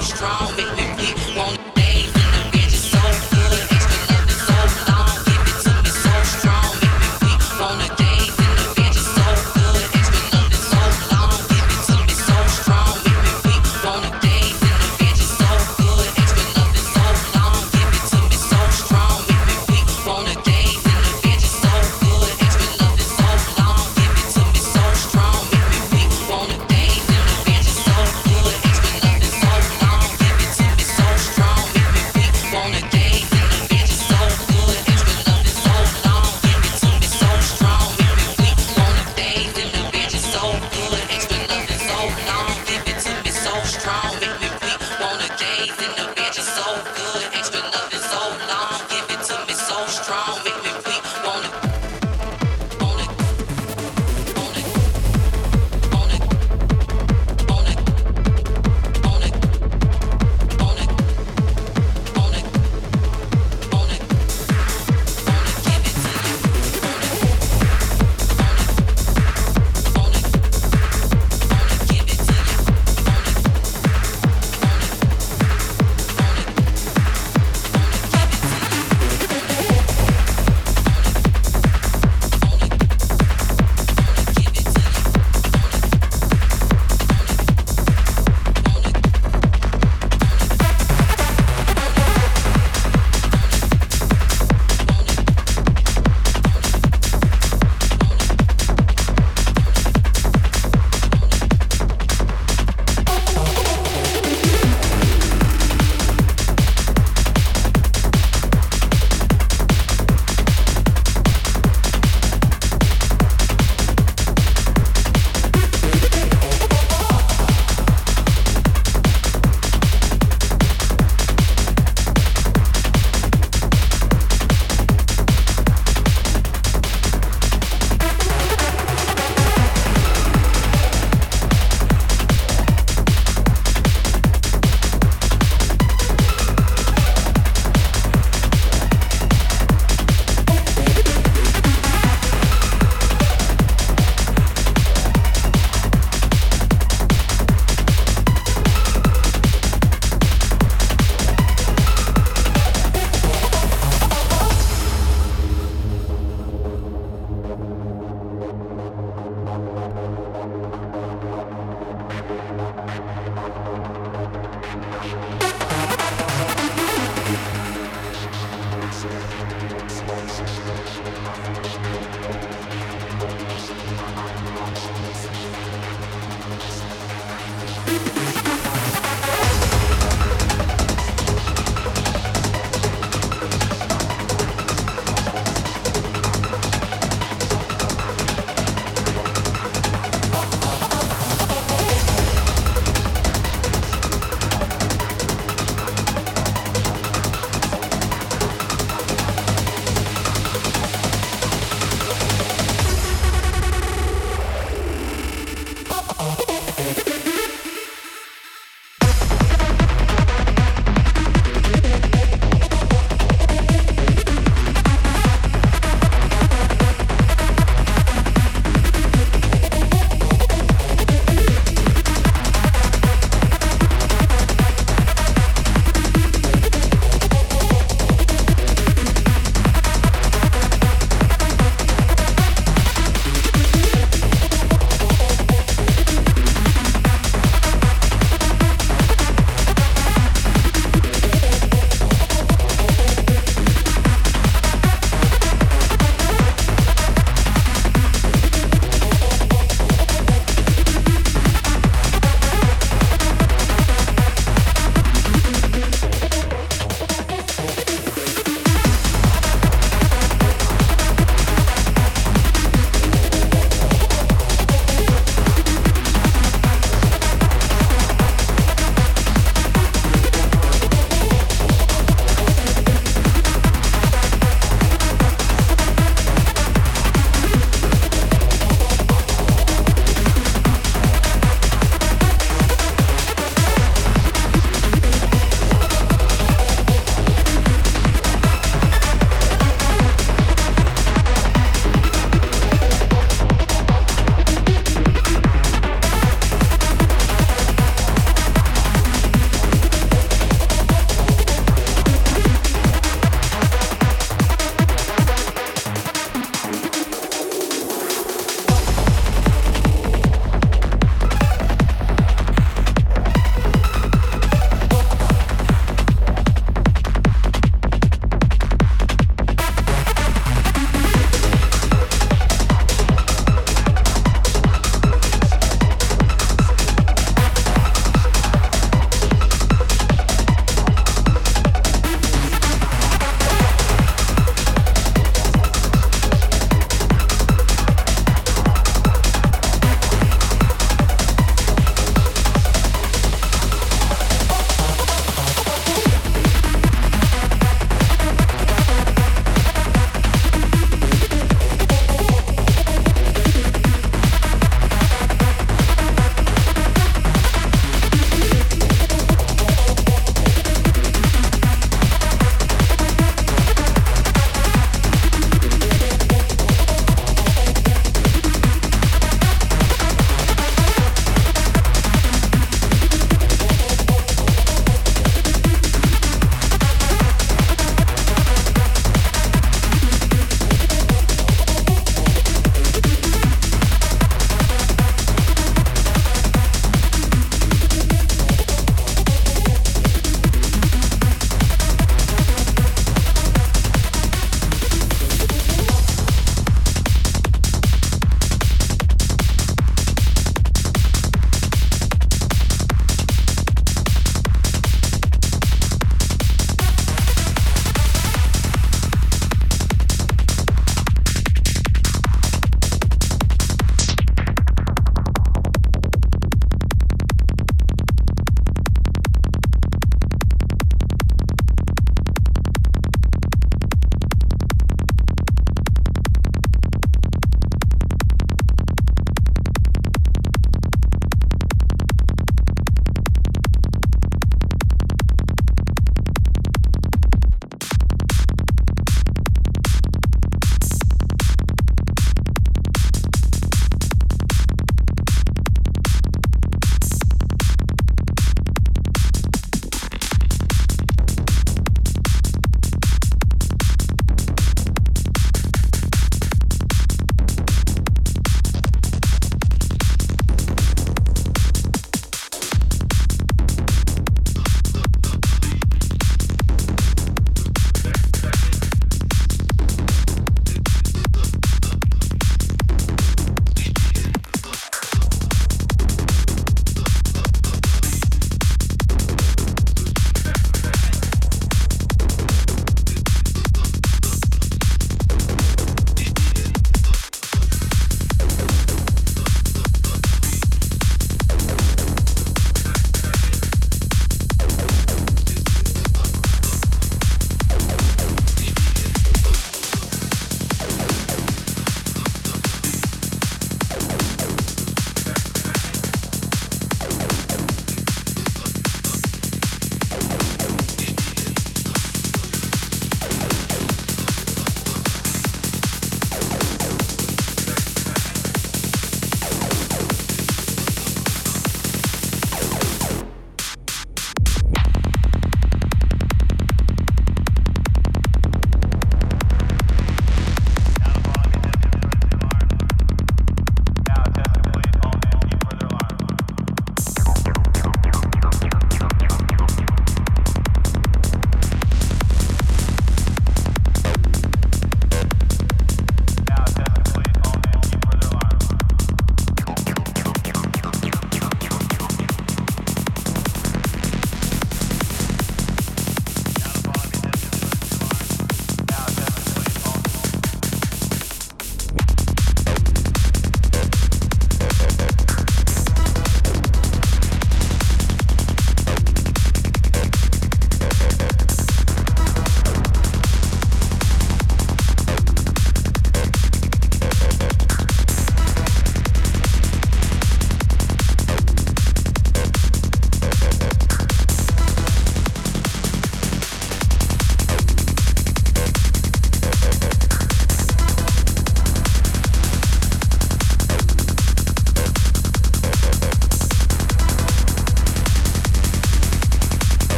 strong, strong.